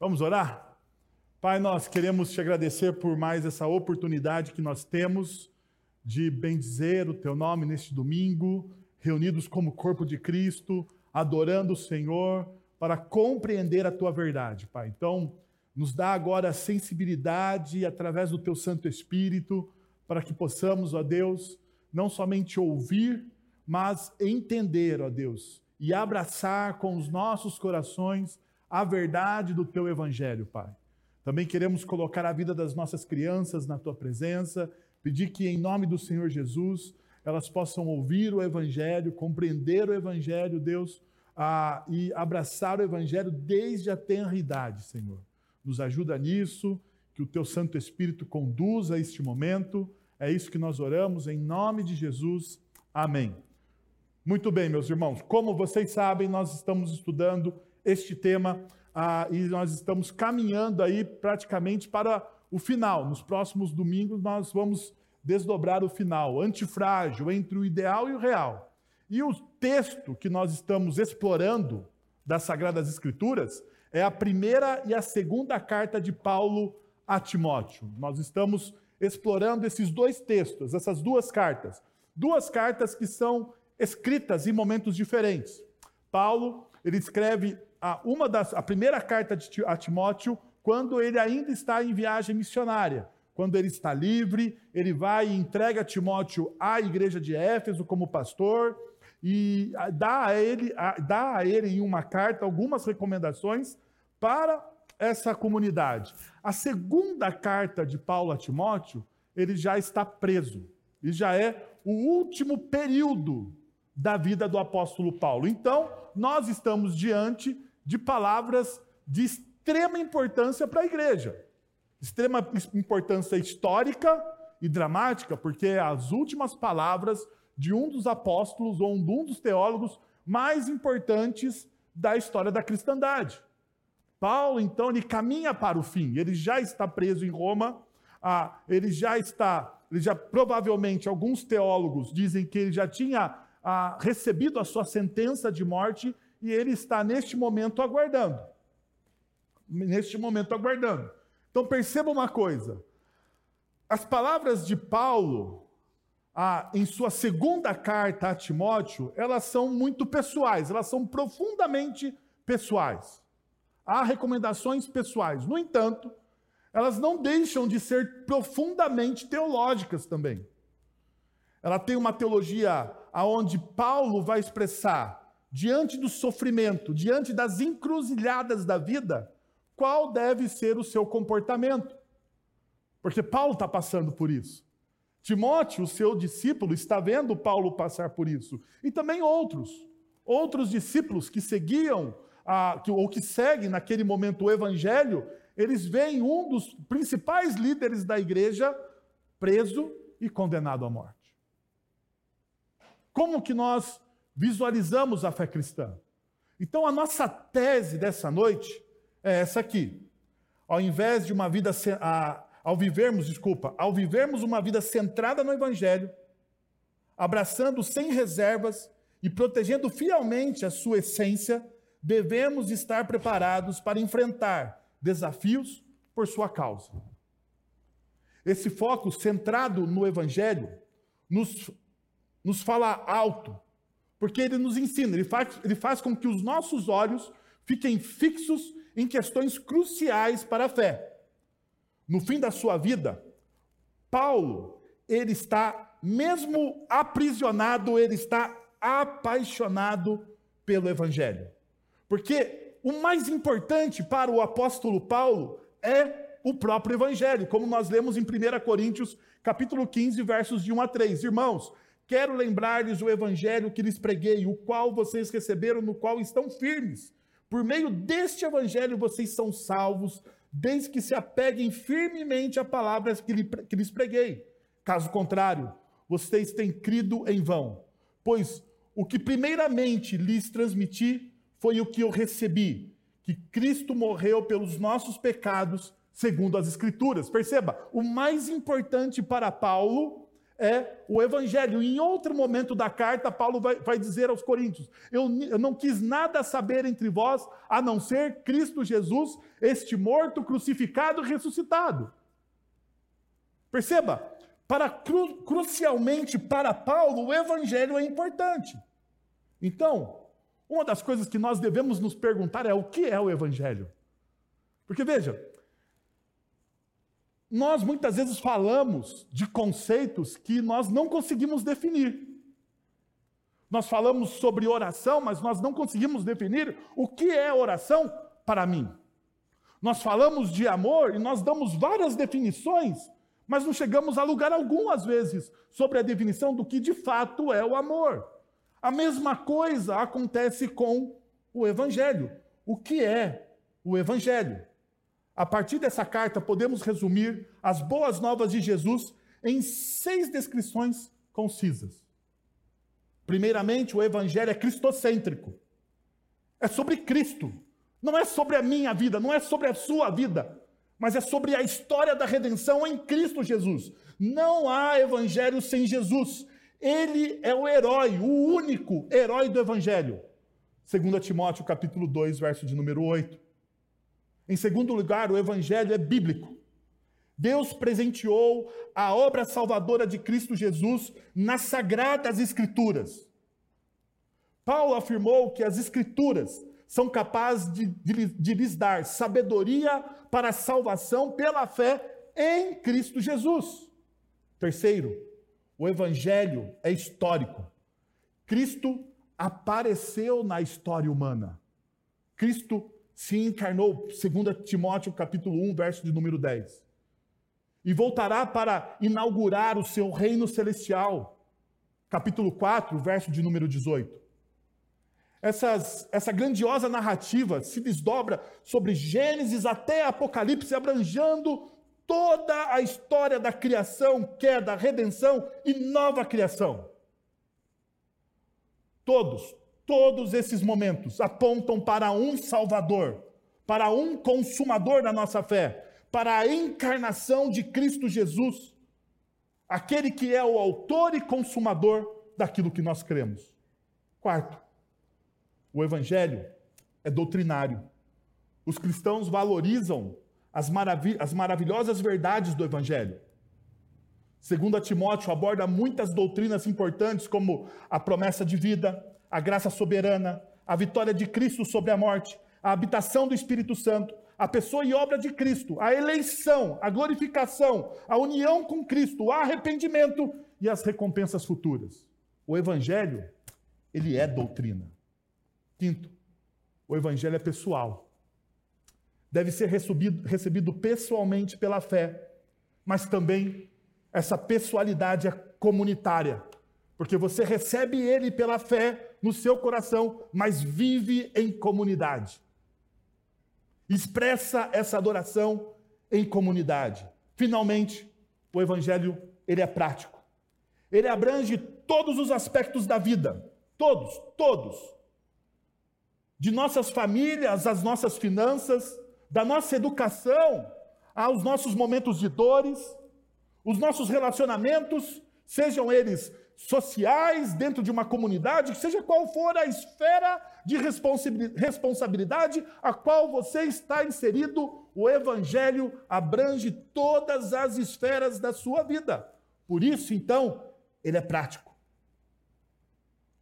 Vamos orar? Pai, nós queremos te agradecer por mais essa oportunidade que nós temos de bendizer o teu nome neste domingo, reunidos como corpo de Cristo, adorando o Senhor, para compreender a tua verdade, Pai. Então, nos dá agora a sensibilidade através do teu Santo Espírito, para que possamos, ó Deus, não somente ouvir, mas entender, ó Deus, e abraçar com os nossos corações a verdade do teu evangelho, Pai. Também queremos colocar a vida das nossas crianças na tua presença, pedir que, em nome do Senhor Jesus, elas possam ouvir o evangelho, compreender o evangelho, Deus, e abraçar o evangelho desde a tenra idade, Senhor. Nos ajuda nisso, que o teu Santo Espírito conduza este momento. É isso que nós oramos, em nome de Jesus. Amém. Muito bem, meus irmãos, como vocês sabem, nós estamos estudando este tema ah, e nós estamos caminhando aí praticamente para o final. Nos próximos domingos nós vamos desdobrar o final, antifrágil, entre o ideal e o real. E o texto que nós estamos explorando das Sagradas Escrituras é a primeira e a segunda carta de Paulo a Timóteo. Nós estamos explorando esses dois textos, essas duas cartas. Duas cartas que são escritas em momentos diferentes. Paulo, ele escreve a, uma das, a primeira carta de, a Timóteo quando ele ainda está em viagem missionária. Quando ele está livre, ele vai e entrega Timóteo à igreja de Éfeso como pastor e dá a ele, dá a ele em uma carta algumas recomendações para essa comunidade. A segunda carta de Paulo a Timóteo, ele já está preso. E já é o último período da vida do apóstolo Paulo. Então, nós estamos diante de palavras de extrema importância para a igreja. Extrema importância histórica e dramática, porque é as últimas palavras de um dos apóstolos ou um dos teólogos mais importantes da história da cristandade. Paulo, então, ele caminha para o fim. Ele já está preso em Roma. Ah, ele já está, ele já provavelmente alguns teólogos dizem que ele já tinha ah, recebido a sua sentença de morte e ele está neste momento aguardando. Neste momento aguardando. Então perceba uma coisa: as palavras de Paulo ah, em sua segunda carta a Timóteo, elas são muito pessoais, elas são profundamente pessoais. Há recomendações pessoais. No entanto, elas não deixam de ser profundamente teológicas também. Ela tem uma teologia aonde Paulo vai expressar diante do sofrimento, diante das encruzilhadas da vida, qual deve ser o seu comportamento. Porque Paulo está passando por isso. Timóteo, seu discípulo, está vendo Paulo passar por isso. E também outros. Outros discípulos que seguiam, a, que, ou que seguem naquele momento o evangelho, eles veem um dos principais líderes da igreja preso e condenado à morte. Como que nós visualizamos a fé cristã. Então, a nossa tese dessa noite é essa aqui. Ao invés de uma vida, ao vivermos, desculpa, ao vivermos uma vida centrada no Evangelho, abraçando sem reservas e protegendo fielmente a sua essência, devemos estar preparados para enfrentar desafios por sua causa. Esse foco centrado no Evangelho nos, nos fala alto porque ele nos ensina, ele faz, ele faz com que os nossos olhos fiquem fixos em questões cruciais para a fé. No fim da sua vida, Paulo, ele está, mesmo aprisionado, ele está apaixonado pelo Evangelho. Porque o mais importante para o apóstolo Paulo é o próprio Evangelho, como nós lemos em 1 Coríntios, capítulo 15, versos de 1 a 3. Irmãos, Quero lembrar-lhes o evangelho que lhes preguei, o qual vocês receberam, no qual estão firmes. Por meio deste evangelho vocês são salvos, desde que se apeguem firmemente a palavras que, lhes preguei. Caso contrário, vocês têm crido em vão. Pois o que primeiramente lhes transmiti foi o que eu recebi: que Cristo morreu pelos nossos pecados, segundo as Escrituras. Perceba, o mais importante para Paulo é o Evangelho. Em outro momento da carta, Paulo vai, vai dizer aos Coríntios: eu, eu, não quis nada saber entre vós a não ser Cristo Jesus, este morto, crucificado e ressuscitado. Perceba, para cru, crucialmente para Paulo, o Evangelho é importante. Então, uma das coisas que nós devemos nos perguntar é o que é o Evangelho? Porque veja, nós muitas vezes falamos de conceitos que nós não conseguimos definir. Nós falamos sobre oração, mas nós não conseguimos definir o que é oração para mim. Nós falamos de amor e nós damos várias definições, mas não chegamos a lugar algum, às vezes, sobre a definição do que de fato é o amor. A mesma coisa acontece com o Evangelho. O que é o Evangelho? A partir dessa carta, podemos resumir as boas novas de Jesus em seis descrições concisas. Primeiramente, o Evangelho é cristocêntrico. É sobre Cristo. Não é sobre a minha vida, não é sobre a sua vida, mas é sobre a história da redenção em Cristo Jesus. Não há Evangelho sem Jesus. Ele é o herói, o único herói do Evangelho. 2 Timóteo capítulo 2, verso de número 8. Em segundo lugar, o Evangelho é bíblico. Deus presenteou a obra salvadora de Cristo Jesus nas sagradas Escrituras. Paulo afirmou que as Escrituras são capazes de, de, de lhes dar sabedoria para a salvação pela fé em Cristo Jesus. Terceiro, o Evangelho é histórico. Cristo apareceu na história humana. Cristo se encarnou, 2 Timóteo capítulo 1, verso de número 10. E voltará para inaugurar o seu reino celestial. Capítulo 4, verso de número 18. Essas, essa grandiosa narrativa se desdobra sobre Gênesis até Apocalipse, abranjando toda a história da criação, queda, redenção e nova criação. Todos, todos esses momentos apontam para um Salvador, para um consumador da nossa fé, para a encarnação de Cristo Jesus, aquele que é o autor e consumador daquilo que nós cremos. Quarto, o Evangelho é doutrinário. Os cristãos valorizam as, as maravilhosas verdades do Evangelho. Segundo Timóteo, aborda muitas doutrinas importantes, como a promessa de vida, a graça soberana, a vitória de Cristo sobre a morte, a habitação do Espírito Santo, a pessoa e obra de Cristo, a eleição, a glorificação, a união com Cristo, o arrependimento e as recompensas futuras. O Evangelho, ele é doutrina. Quinto, o Evangelho é pessoal deve ser recebido, recebido pessoalmente pela fé, mas também essa pessoalidade é comunitária, porque você recebe ele pela fé no seu coração, mas vive em comunidade. Expressa essa adoração em comunidade. Finalmente, o evangelho, ele é prático. Ele abrange todos os aspectos da vida, todos, todos. De nossas famílias, as nossas finanças, da nossa educação aos nossos momentos de dores, os nossos relacionamentos, sejam eles sociais, dentro de uma comunidade, seja qual for a esfera de responsabilidade a qual você está inserido, o Evangelho abrange todas as esferas da sua vida. Por isso, então, ele é prático.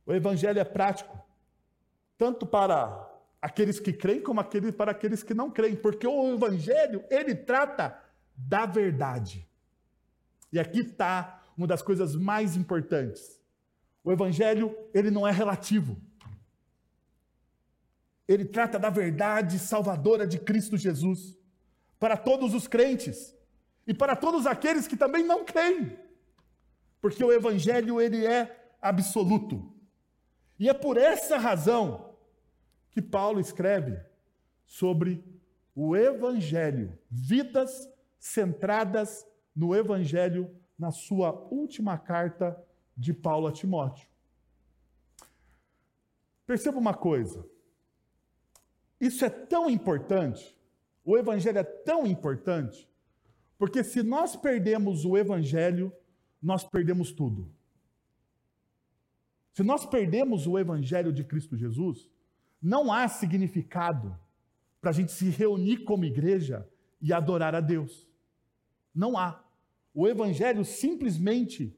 O Evangelho é prático, tanto para aqueles que creem como para aqueles que não creem, porque o evangelho, ele trata da verdade. E aqui está uma das coisas mais importantes. O evangelho, ele não é relativo. Ele trata da verdade salvadora de Cristo Jesus para todos os crentes e para todos aqueles que também não creem. Porque o evangelho ele é absoluto. E é por essa razão que Paulo escreve sobre o Evangelho, vidas centradas no Evangelho, na sua última carta de Paulo a Timóteo. Perceba uma coisa, isso é tão importante, o Evangelho é tão importante, porque se nós perdemos o Evangelho, nós perdemos tudo. Se nós perdemos o Evangelho de Cristo Jesus, não há significado para a gente se reunir como igreja e adorar a Deus. Não há. O Evangelho simplesmente,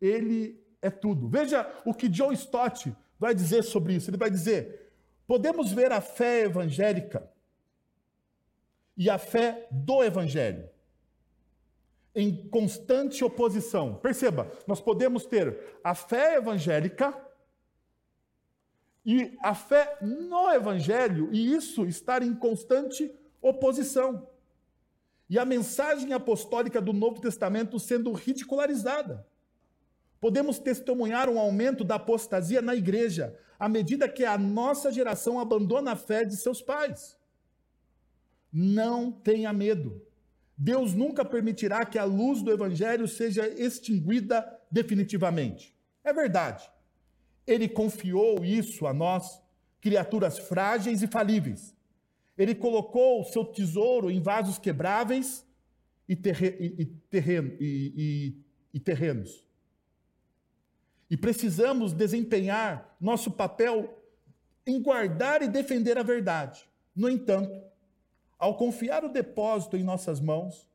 ele é tudo. Veja o que John Stott vai dizer sobre isso. Ele vai dizer: podemos ver a fé evangélica e a fé do Evangelho em constante oposição. Perceba, nós podemos ter a fé evangélica e a fé no Evangelho, e isso estar em constante oposição. E a mensagem apostólica do Novo Testamento sendo ridicularizada. Podemos testemunhar um aumento da apostasia na igreja, à medida que a nossa geração abandona a fé de seus pais. Não tenha medo. Deus nunca permitirá que a luz do Evangelho seja extinguida definitivamente. É verdade. Ele confiou isso a nós, criaturas frágeis e falíveis. Ele colocou o seu tesouro em vasos quebráveis e, e, e, e terrenos. E precisamos desempenhar nosso papel em guardar e defender a verdade. No entanto, ao confiar o depósito em nossas mãos,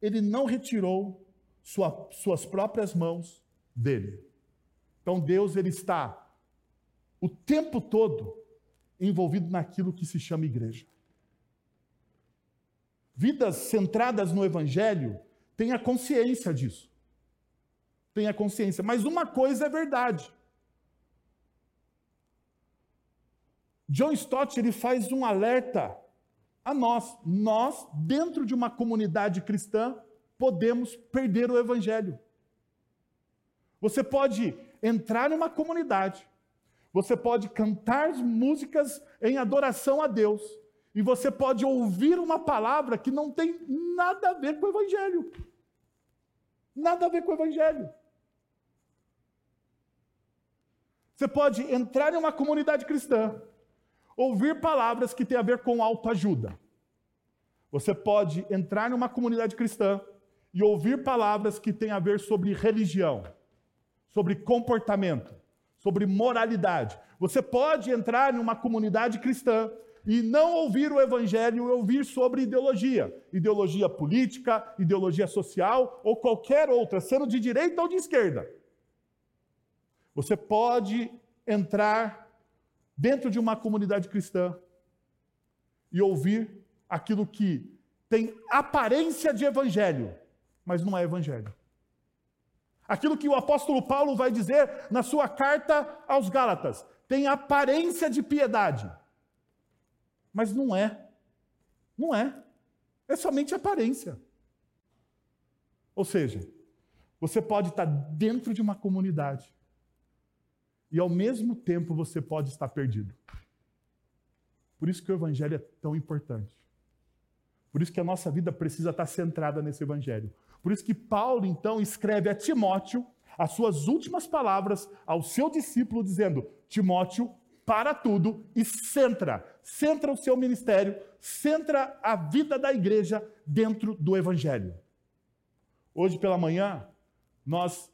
ele não retirou sua, suas próprias mãos dele. Então Deus ele está o tempo todo envolvido naquilo que se chama igreja. Vidas centradas no evangelho têm a consciência disso. Tem a consciência, mas uma coisa é verdade. John Stott ele faz um alerta a nós. Nós, dentro de uma comunidade cristã, podemos perder o evangelho. Você pode entrar numa comunidade, você pode cantar músicas em adoração a Deus, e você pode ouvir uma palavra que não tem nada a ver com o evangelho. Nada a ver com o evangelho. Você pode entrar em uma comunidade cristã, ouvir palavras que têm a ver com autoajuda. Você pode entrar numa comunidade cristã e ouvir palavras que têm a ver sobre religião, sobre comportamento, sobre moralidade. Você pode entrar numa comunidade cristã e não ouvir o evangelho e ouvir sobre ideologia, ideologia política, ideologia social ou qualquer outra, sendo de direita ou de esquerda. Você pode entrar dentro de uma comunidade cristã e ouvir aquilo que tem aparência de evangelho, mas não é evangelho. Aquilo que o apóstolo Paulo vai dizer na sua carta aos Gálatas, tem aparência de piedade, mas não é. Não é. É somente aparência. Ou seja, você pode estar dentro de uma comunidade, e ao mesmo tempo você pode estar perdido. Por isso que o evangelho é tão importante. Por isso que a nossa vida precisa estar centrada nesse evangelho. Por isso que Paulo então escreve a Timóteo as suas últimas palavras ao seu discípulo dizendo: Timóteo, para tudo e centra, centra o seu ministério, centra a vida da igreja dentro do evangelho. Hoje pela manhã nós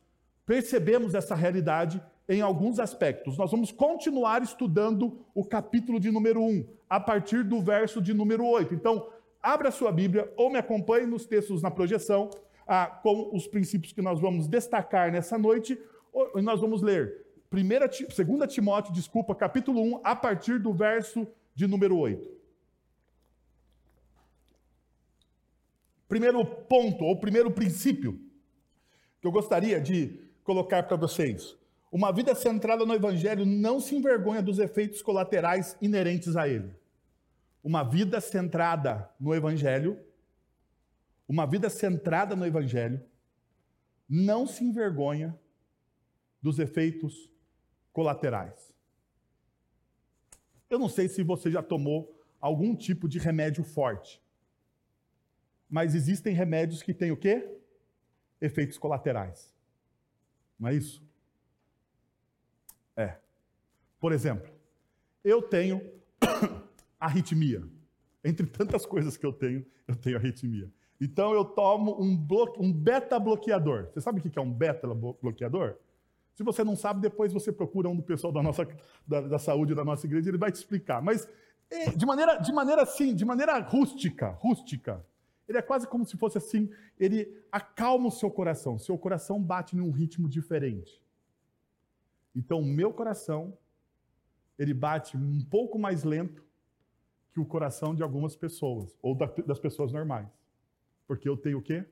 percebemos essa realidade em alguns aspectos. Nós vamos continuar estudando o capítulo de número 1, a partir do verso de número 8. Então, abra sua Bíblia ou me acompanhe nos textos na projeção, ah, com os princípios que nós vamos destacar nessa noite. E nós vamos ler 2 Timóteo, desculpa, capítulo 1, a partir do verso de número 8. Primeiro ponto, ou primeiro princípio, que eu gostaria de colocar para vocês. Uma vida centrada no Evangelho não se envergonha dos efeitos colaterais inerentes a ele. Uma vida centrada no Evangelho, uma vida centrada no Evangelho, não se envergonha dos efeitos colaterais. Eu não sei se você já tomou algum tipo de remédio forte, mas existem remédios que têm o quê? Efeitos colaterais. Não é isso? É. Por exemplo, eu tenho arritmia. Entre tantas coisas que eu tenho, eu tenho arritmia. Então eu tomo um, um beta-bloqueador. Você sabe o que é um beta-bloqueador? Se você não sabe, depois você procura um do pessoal da, nossa, da, da saúde da nossa igreja, ele vai te explicar. Mas é, de maneira, de maneira assim, de maneira rústica, rústica, ele é quase como se fosse assim, ele acalma o seu coração. Seu coração bate num ritmo diferente. Então, o meu coração, ele bate um pouco mais lento que o coração de algumas pessoas, ou das pessoas normais. Porque eu tenho o quê?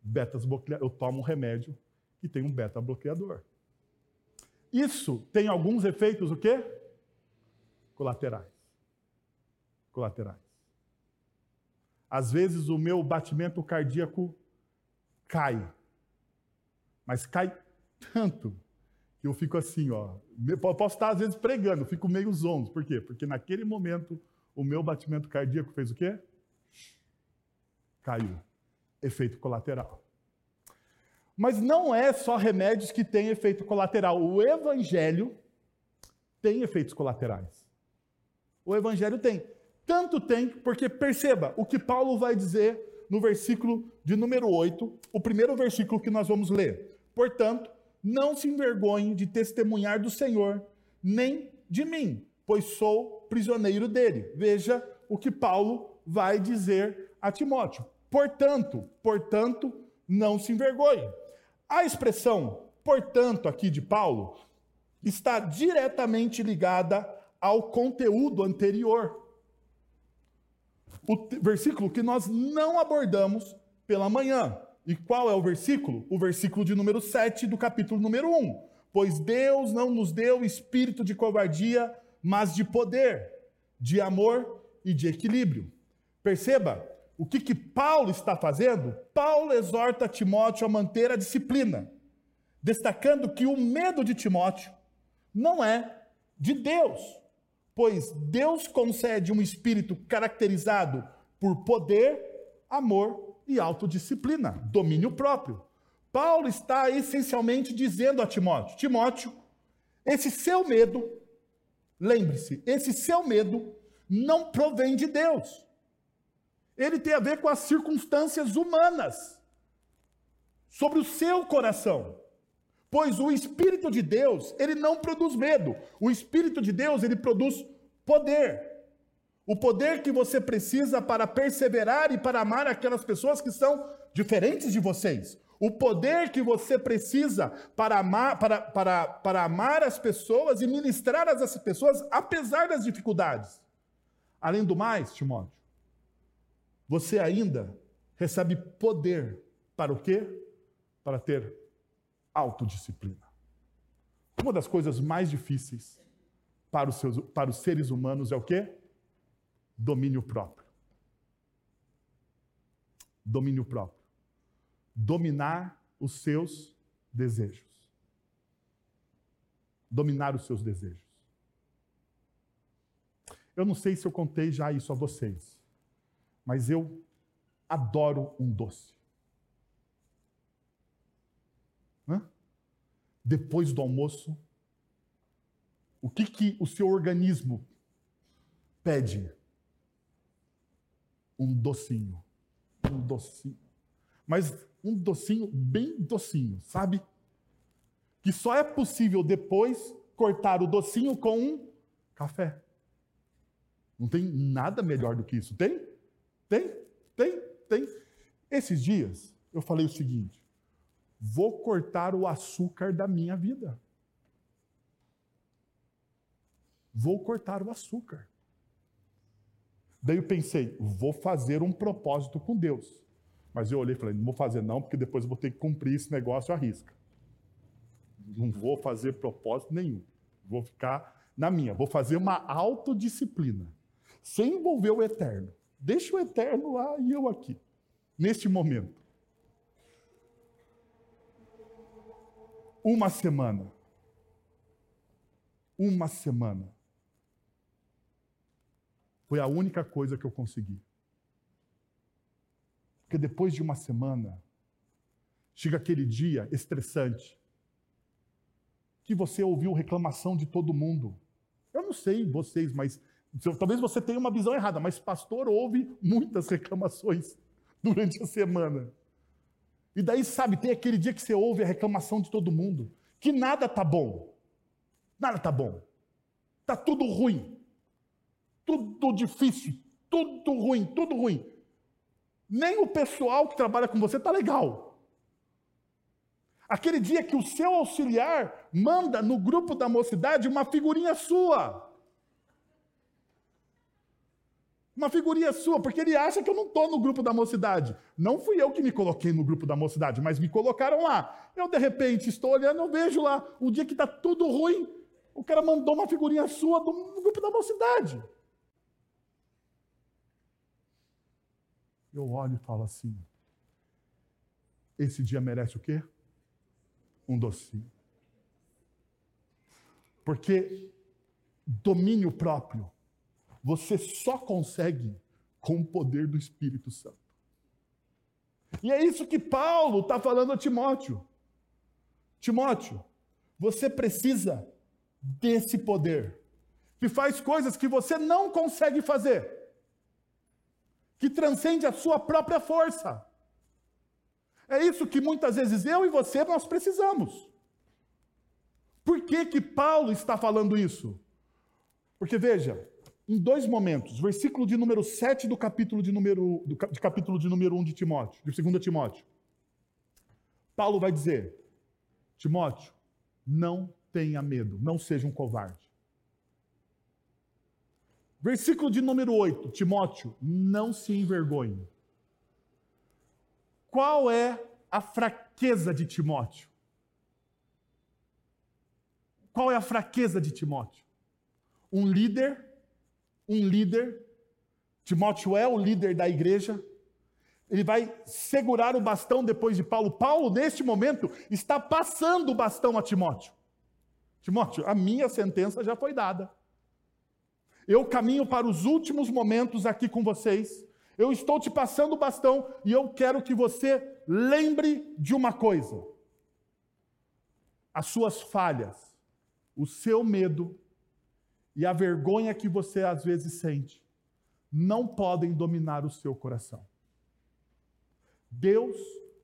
Betas Eu tomo um remédio que tem um beta bloqueador. Isso tem alguns efeitos o quê? Colaterais. Colaterais. Às vezes o meu batimento cardíaco cai. Mas cai tanto que eu fico assim, ó. Posso estar às vezes pregando, fico meio zonzo. Por quê? Porque naquele momento o meu batimento cardíaco fez o quê? Caiu. Efeito colateral. Mas não é só remédios que têm efeito colateral. O evangelho tem efeitos colaterais. O evangelho tem. Tanto tem, porque perceba o que Paulo vai dizer no versículo de número 8, o primeiro versículo que nós vamos ler. Portanto, não se envergonhe de testemunhar do Senhor, nem de mim, pois sou prisioneiro dele. Veja o que Paulo vai dizer a Timóteo. Portanto, portanto, não se envergonhe. A expressão, portanto, aqui de Paulo, está diretamente ligada ao conteúdo anterior. O versículo que nós não abordamos pela manhã. E qual é o versículo? O versículo de número 7 do capítulo número 1. Pois Deus não nos deu espírito de covardia, mas de poder, de amor e de equilíbrio. Perceba, o que, que Paulo está fazendo? Paulo exorta Timóteo a manter a disciplina, destacando que o medo de Timóteo não é de Deus, pois Deus concede um espírito caracterizado por poder, amor e autodisciplina, domínio próprio. Paulo está essencialmente dizendo a Timóteo: Timóteo, esse seu medo, lembre-se, esse seu medo não provém de Deus ele tem a ver com as circunstâncias humanas sobre o seu coração. Pois o Espírito de Deus, ele não produz medo. O Espírito de Deus, ele produz poder. O poder que você precisa para perseverar e para amar aquelas pessoas que são diferentes de vocês. O poder que você precisa para amar, para, para, para amar as pessoas e ministrar às pessoas, apesar das dificuldades. Além do mais, Timóteo, você ainda recebe poder para o quê? Para ter autodisciplina. Uma das coisas mais difíceis para os, seus, para os seres humanos é o quê? Domínio próprio. Domínio próprio. Dominar os seus desejos. Dominar os seus desejos. Eu não sei se eu contei já isso a vocês mas eu adoro um doce. Hã? Depois do almoço, o que, que o seu organismo pede? Um docinho. Um docinho. Mas um docinho bem docinho, sabe? Que só é possível depois cortar o docinho com um café. Não tem nada melhor do que isso, tem? Tem, tem, tem. Esses dias eu falei o seguinte: vou cortar o açúcar da minha vida. Vou cortar o açúcar. Daí eu pensei, vou fazer um propósito com Deus. Mas eu olhei e falei, não vou fazer não, porque depois eu vou ter que cumprir esse negócio à risca. Não vou fazer propósito nenhum. Vou ficar na minha. Vou fazer uma autodisciplina. Sem envolver o eterno. Deixa o eterno lá e eu aqui, neste momento. Uma semana. Uma semana. Foi a única coisa que eu consegui. Porque depois de uma semana, chega aquele dia estressante, que você ouviu reclamação de todo mundo. Eu não sei vocês, mas Talvez você tenha uma visão errada, mas pastor ouve muitas reclamações durante a semana. E daí, sabe, tem aquele dia que você ouve a reclamação de todo mundo, que nada tá bom. Nada tá bom. Tá tudo ruim. Tudo difícil, tudo ruim, tudo ruim. Nem o pessoal que trabalha com você tá legal. Aquele dia que o seu auxiliar manda no grupo da mocidade uma figurinha sua. Uma figurinha sua, porque ele acha que eu não estou no grupo da mocidade. Não fui eu que me coloquei no grupo da mocidade, mas me colocaram lá. Eu, de repente, estou olhando, eu vejo lá, o dia que está tudo ruim, o cara mandou uma figurinha sua do grupo da mocidade. Eu olho e falo assim: esse dia merece o quê? Um docinho. Porque domínio próprio você só consegue com o poder do Espírito Santo. E é isso que Paulo está falando a Timóteo. Timóteo, você precisa desse poder, que faz coisas que você não consegue fazer, que transcende a sua própria força. É isso que muitas vezes eu e você nós precisamos. Por que que Paulo está falando isso? Porque veja, em dois momentos. Versículo de número 7 do capítulo de número, do, de capítulo de número 1 de Timóteo, de 2 Timóteo. Paulo vai dizer: Timóteo, não tenha medo, não seja um covarde. Versículo de número 8, Timóteo, não se envergonhe. Qual é a fraqueza de Timóteo? Qual é a fraqueza de Timóteo? Um líder um líder, Timóteo é o líder da igreja, ele vai segurar o bastão depois de Paulo. Paulo, neste momento, está passando o bastão a Timóteo. Timóteo, a minha sentença já foi dada. Eu caminho para os últimos momentos aqui com vocês. Eu estou te passando o bastão e eu quero que você lembre de uma coisa: as suas falhas, o seu medo, e a vergonha que você às vezes sente não podem dominar o seu coração. Deus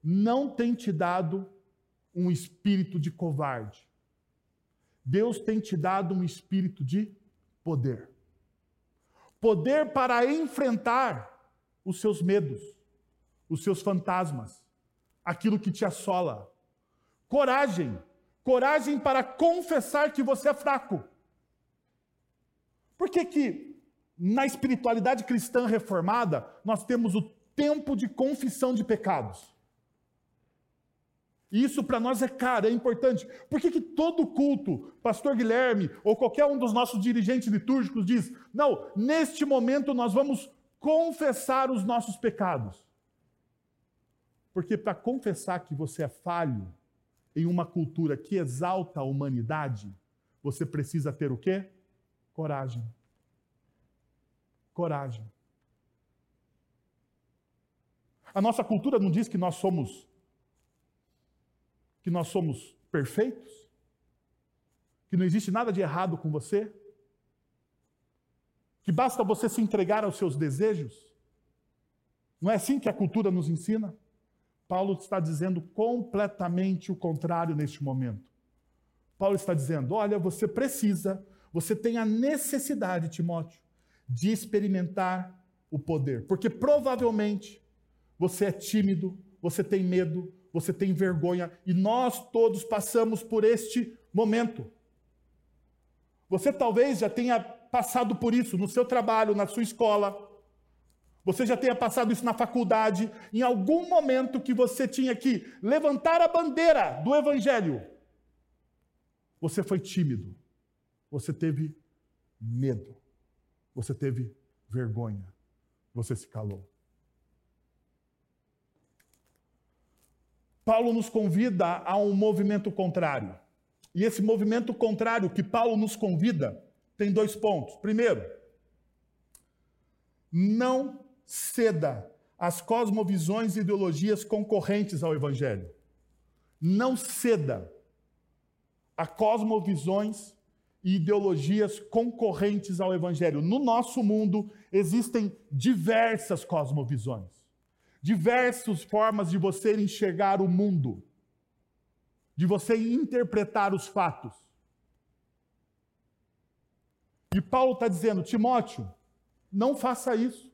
não tem te dado um espírito de covarde. Deus tem te dado um espírito de poder. Poder para enfrentar os seus medos, os seus fantasmas, aquilo que te assola. Coragem, coragem para confessar que você é fraco por que, que na espiritualidade cristã reformada nós temos o tempo de confissão de pecados? E isso para nós é caro, é importante. Por que, que todo culto, pastor Guilherme ou qualquer um dos nossos dirigentes litúrgicos diz: não, neste momento nós vamos confessar os nossos pecados? Porque para confessar que você é falho em uma cultura que exalta a humanidade, você precisa ter o quê? Coragem. Coragem. A nossa cultura não diz que nós somos que nós somos perfeitos? Que não existe nada de errado com você? Que basta você se entregar aos seus desejos? Não é assim que a cultura nos ensina? Paulo está dizendo completamente o contrário neste momento. Paulo está dizendo: olha, você precisa você tem a necessidade, Timóteo, de experimentar o poder. Porque provavelmente você é tímido, você tem medo, você tem vergonha, e nós todos passamos por este momento. Você talvez já tenha passado por isso no seu trabalho, na sua escola. Você já tenha passado isso na faculdade, em algum momento que você tinha que levantar a bandeira do evangelho. Você foi tímido. Você teve medo. Você teve vergonha. Você se calou. Paulo nos convida a um movimento contrário. E esse movimento contrário que Paulo nos convida tem dois pontos. Primeiro, não ceda às cosmovisões e ideologias concorrentes ao Evangelho. Não ceda a cosmovisões e ideologias concorrentes ao evangelho. No nosso mundo existem diversas cosmovisões, diversas formas de você enxergar o mundo, de você interpretar os fatos. E Paulo está dizendo, Timóteo, não faça isso.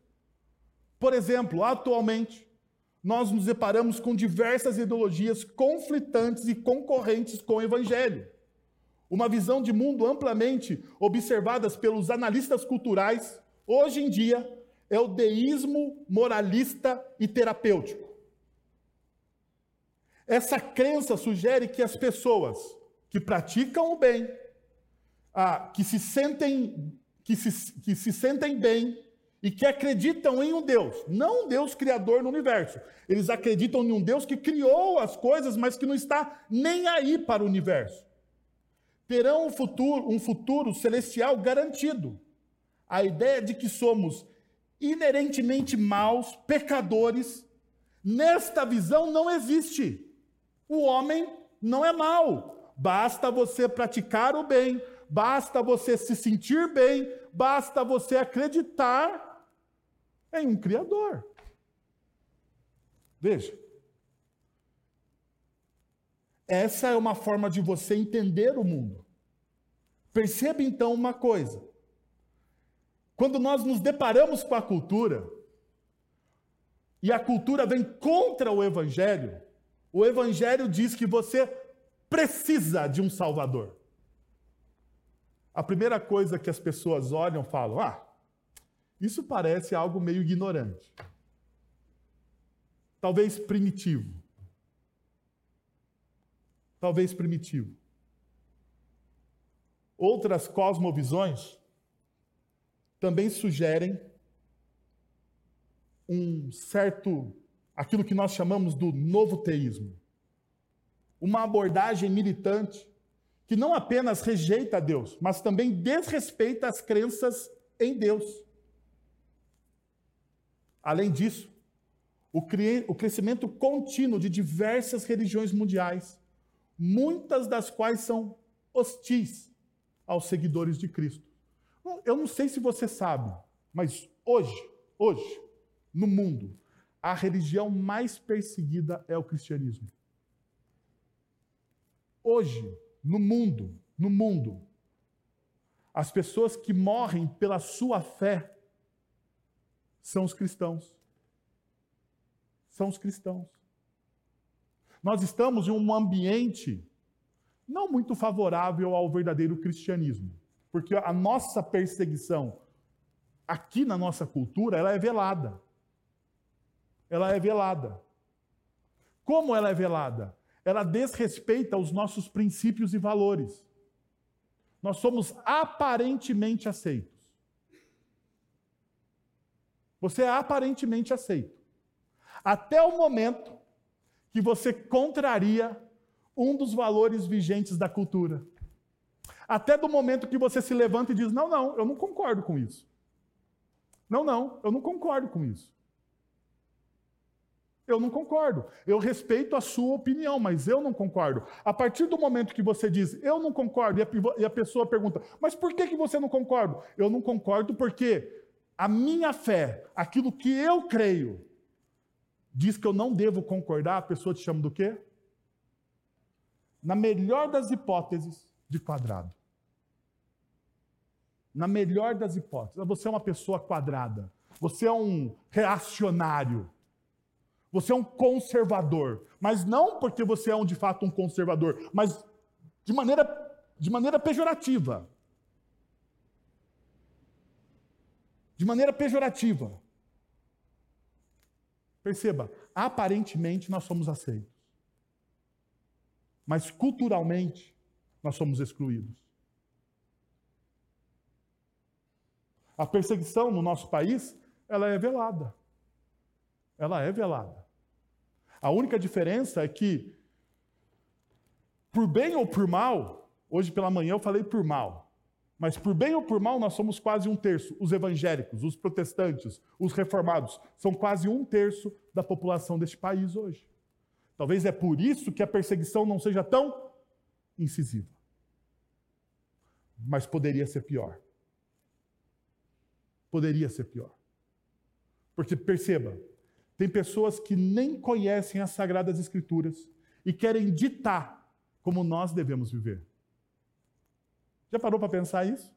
Por exemplo, atualmente, nós nos deparamos com diversas ideologias conflitantes e concorrentes com o Evangelho. Uma visão de mundo amplamente observadas pelos analistas culturais, hoje em dia, é o deísmo moralista e terapêutico. Essa crença sugere que as pessoas que praticam o bem, ah, que, se sentem, que, se, que se sentem bem e que acreditam em um Deus, não um Deus criador no universo. Eles acreditam em um Deus que criou as coisas, mas que não está nem aí para o universo. Terão um futuro, um futuro celestial garantido. A ideia de que somos inerentemente maus, pecadores, nesta visão não existe. O homem não é mau. Basta você praticar o bem, basta você se sentir bem, basta você acreditar em um Criador. Veja. Essa é uma forma de você entender o mundo. Perceba então uma coisa. Quando nós nos deparamos com a cultura, e a cultura vem contra o Evangelho, o Evangelho diz que você precisa de um Salvador. A primeira coisa que as pessoas olham falam: ah, isso parece algo meio ignorante. Talvez primitivo. Talvez primitivo. Outras cosmovisões também sugerem um certo, aquilo que nós chamamos do novo teísmo. Uma abordagem militante que não apenas rejeita Deus, mas também desrespeita as crenças em Deus. Além disso, o, crescimento contínuo de diversas religiões mundiais, muitas das quais são hostis aos seguidores de Cristo. Eu não sei se você sabe, mas hoje, hoje, no mundo, a religião mais perseguida é o cristianismo. Hoje, no mundo, no mundo, as pessoas que morrem pela sua fé são os cristãos. São os cristãos. Nós estamos em um ambiente não muito favorável ao verdadeiro cristianismo, porque a nossa perseguição aqui na nossa cultura, ela é velada. Ela é velada. Como ela é velada? Ela desrespeita os nossos princípios e valores. Nós somos aparentemente aceitos. Você é aparentemente aceito. Até o momento que você contraria um dos valores vigentes da cultura. Até do momento que você se levanta e diz: Não, não, eu não concordo com isso. Não, não, eu não concordo com isso. Eu não concordo. Eu respeito a sua opinião, mas eu não concordo. A partir do momento que você diz, eu não concordo, e a, pessoa pergunta, mas por que, que você não concorda? Eu não concordo porque a minha fé, aquilo que eu creio, diz que eu não devo concordar, a pessoa te chama do quê? Na melhor das hipóteses, de quadrado. Na melhor das hipóteses. Você é uma pessoa quadrada. Você é um reacionário. Você é um conservador. Mas não porque você é um, de fato um conservador, mas de maneira, de maneira pejorativa. de maneira pejorativa. Perceba, aparentemente nós somos aceitos. Mas culturalmente nós somos excluídos. A perseguição no nosso país, ela é velada. Ela é velada. A única diferença é que, por bem ou por mal, hoje pela manhã eu falei por mal, mas por bem ou por mal, nós somos quase um terço. Os evangélicos, os protestantes, os reformados, são quase um terço da população deste país hoje. Talvez é por isso que a perseguição não seja tão incisiva. mas poderia ser pior. Poderia ser pior. Porque perceba, tem pessoas que nem conhecem as Sagradas Escrituras e querem ditar como nós devemos viver. Já parou para pensar isso?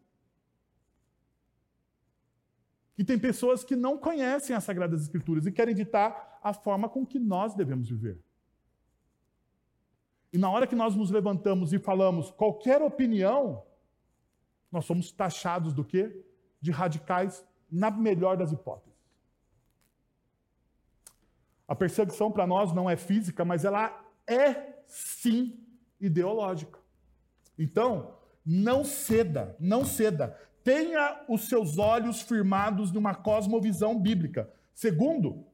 E tem pessoas que não conhecem as Sagradas Escrituras e querem ditar a forma com que nós devemos viver. E na hora que nós nos levantamos e falamos qualquer opinião, nós somos taxados do quê? De radicais, na melhor das hipóteses. A perseguição para nós não é física, mas ela é sim ideológica. Então, não ceda, não ceda. Tenha os seus olhos firmados numa cosmovisão bíblica. Segundo,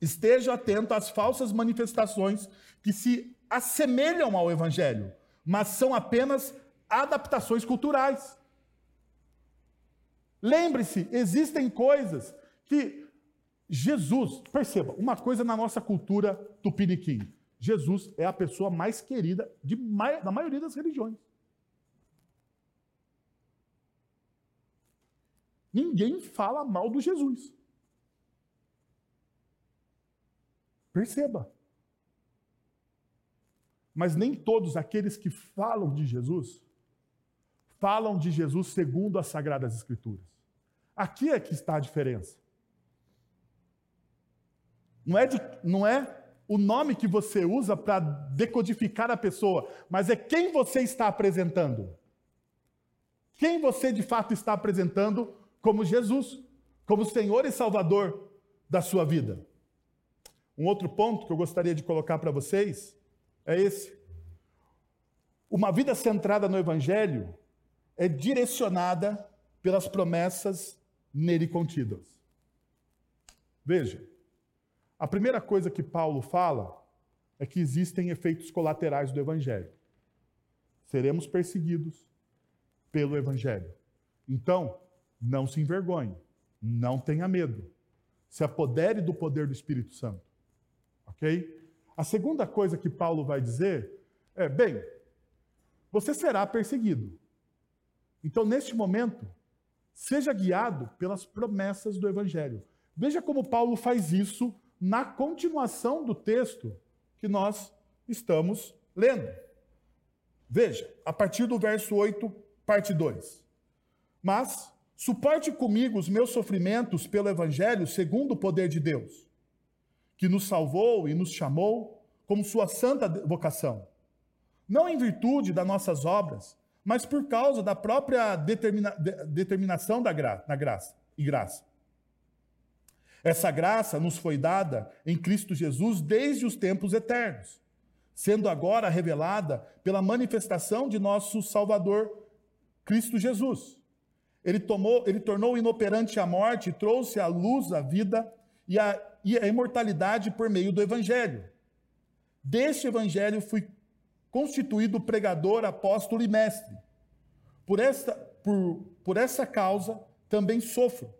esteja atento às falsas manifestações que se assemelham ao evangelho, mas são apenas adaptações culturais. Lembre-se, existem coisas que Jesus, perceba, uma coisa na nossa cultura tupiniquim. Jesus é a pessoa mais querida de, da maioria das religiões. Ninguém fala mal do Jesus. Perceba. Mas nem todos aqueles que falam de Jesus falam de Jesus segundo as Sagradas Escrituras. Aqui é que está a diferença. Não é, de, não é o nome que você usa para decodificar a pessoa, mas é quem você está apresentando. Quem você de fato está apresentando como Jesus, como Senhor e Salvador da sua vida. Um outro ponto que eu gostaria de colocar para vocês é esse. Uma vida centrada no Evangelho é direcionada pelas promessas nele contidas. Veja, a primeira coisa que Paulo fala é que existem efeitos colaterais do Evangelho. Seremos perseguidos pelo Evangelho. Então, não se envergonhe, não tenha medo. Se apodere do poder do Espírito Santo. Ok? A segunda coisa que Paulo vai dizer é: bem, você será perseguido. Então, neste momento, seja guiado pelas promessas do Evangelho. Veja como Paulo faz isso na continuação do texto que nós estamos lendo. Veja, a partir do verso 8, parte 2. Mas suporte comigo os meus sofrimentos pelo Evangelho segundo o poder de Deus, que nos salvou e nos chamou como sua santa vocação. Não em virtude das nossas obras, mas por causa da própria determina, determinação da gra, na graça e graça essa graça nos foi dada em Cristo Jesus desde os tempos eternos, sendo agora revelada pela manifestação de nosso Salvador, Cristo Jesus. Ele, tomou, ele tornou inoperante a morte trouxe à luz a vida e a, e a imortalidade por meio do Evangelho. Deste Evangelho fui constituído pregador, apóstolo e mestre. Por esta, por, por essa causa também sofro,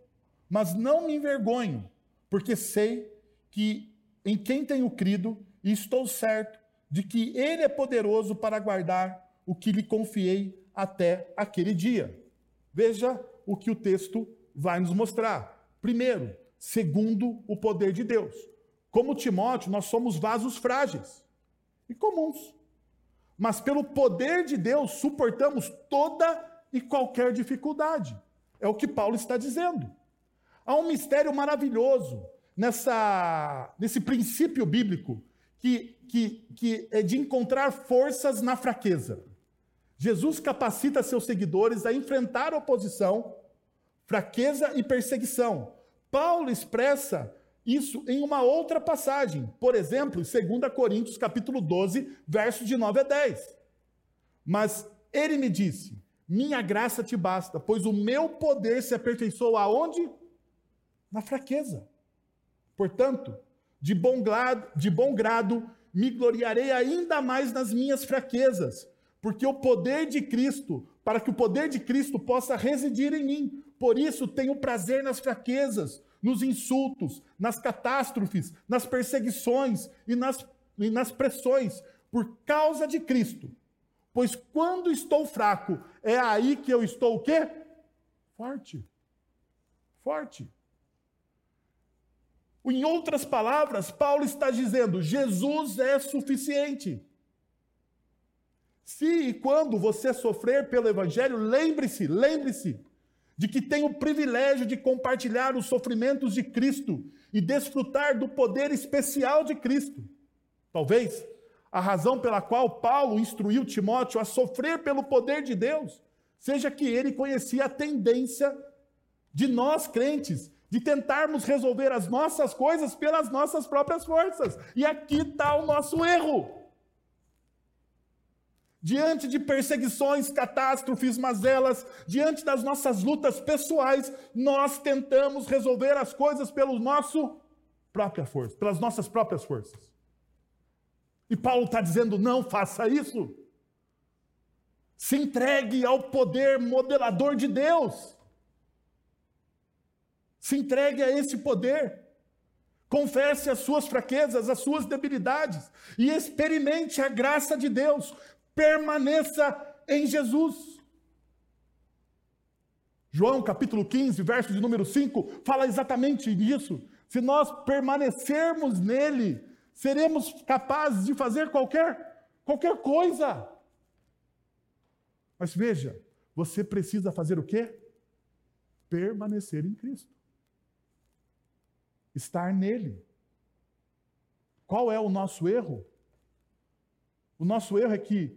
mas não me envergonho porque sei que em quem tenho crido e estou certo de que Ele é poderoso para guardar o que lhe confiei até aquele dia. Veja o que o texto vai nos mostrar. Primeiro, segundo o poder de Deus. Como Timóteo, nós somos vasos frágeis e comuns. Mas pelo poder de Deus suportamos toda e qualquer dificuldade. É o que Paulo está dizendo. Há um mistério maravilhoso nessa, nesse princípio bíblico que, que, que é de encontrar forças na fraqueza. Jesus capacita seus seguidores a enfrentar oposição, fraqueza e perseguição. Paulo expressa isso em uma outra passagem, por exemplo, em 2 Coríntios capítulo 12, versos de 9 a 10. Mas ele me disse: "Minha graça te basta, pois o meu poder se aperfeiçoa aonde? na fraqueza. Portanto, de bom, grado, de bom grado me gloriarei ainda mais nas minhas fraquezas, porque o poder de Cristo, para que o poder de Cristo possa residir em mim. Por isso tenho prazer nas fraquezas, nos insultos, nas catástrofes, nas perseguições e nas, e nas pressões, por causa de Cristo. Pois quando estou fraco, é aí que eu estou o quê? Forte. Forte. Em outras palavras, Paulo está dizendo: Jesus é suficiente. Se e quando você sofrer pelo Evangelho, lembre-se, lembre-se de que tem o privilégio de compartilhar os sofrimentos de Cristo e desfrutar do poder especial de Cristo. Talvez a razão pela qual Paulo instruiu Timóteo a sofrer pelo poder de Deus seja que ele conhecia a tendência de nós crentes de tentarmos resolver as nossas coisas pelas nossas próprias forças. E aqui está o nosso erro. Diante de perseguições, catástrofes, mazelas, diante das nossas lutas pessoais, nós tentamos resolver as coisas pelo nosso própria força, pelas nossas próprias forças. E Paulo está dizendo: não faça isso. Se entregue ao poder modelador de Deus. Se entregue a esse poder. Confesse as suas fraquezas, as suas debilidades e experimente a graça de Deus. Permaneça em Jesus. João capítulo 15, verso de número 5, fala exatamente disso. Se nós permanecermos nele, seremos capazes de fazer qualquer qualquer coisa. Mas veja, você precisa fazer o quê? Permanecer em Cristo estar nele. Qual é o nosso erro? O nosso erro é que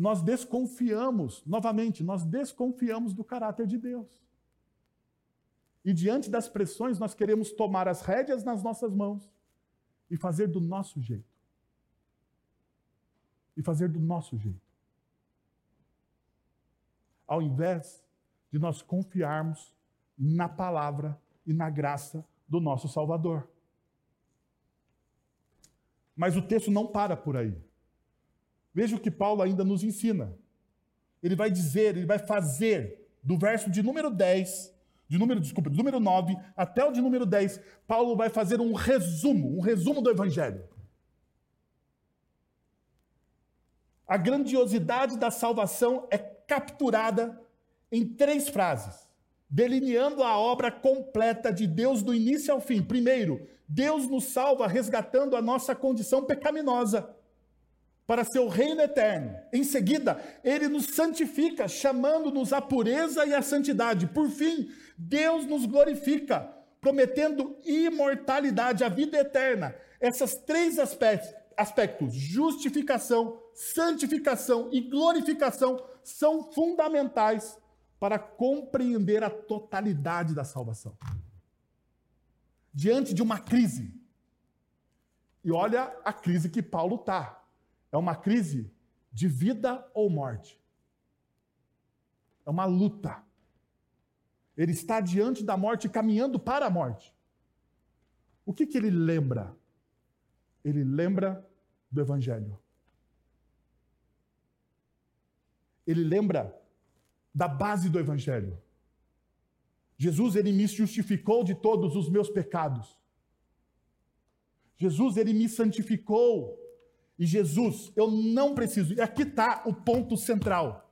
nós desconfiamos, novamente, nós desconfiamos do caráter de Deus. E diante das pressões, nós queremos tomar as rédeas nas nossas mãos e fazer do nosso jeito. E fazer do nosso jeito. Ao invés de nós confiarmos na palavra e na graça do nosso Salvador. Mas o texto não para por aí. Veja o que Paulo ainda nos ensina. Ele vai dizer, ele vai fazer, do verso de número 10, de número, desculpa, de número 9 até o de número 10, Paulo vai fazer um resumo, um resumo do Evangelho. A grandiosidade da salvação é capturada em três frases delineando a obra completa de Deus do início ao fim. Primeiro, Deus nos salva resgatando a nossa condição pecaminosa para seu reino eterno. Em seguida, ele nos santifica, chamando-nos à pureza e à santidade. Por fim, Deus nos glorifica, prometendo imortalidade, a vida eterna. Essas três aspectos, aspectos justificação, santificação e glorificação, são fundamentais para compreender a totalidade da salvação. Diante de uma crise. E olha a crise que Paulo está. É uma crise de vida ou morte. É uma luta. Ele está diante da morte, caminhando para a morte. O que, que ele lembra? Ele lembra do Evangelho. Ele lembra da base do evangelho. Jesus ele me justificou de todos os meus pecados. Jesus ele me santificou. E Jesus, eu não preciso. E aqui está o ponto central.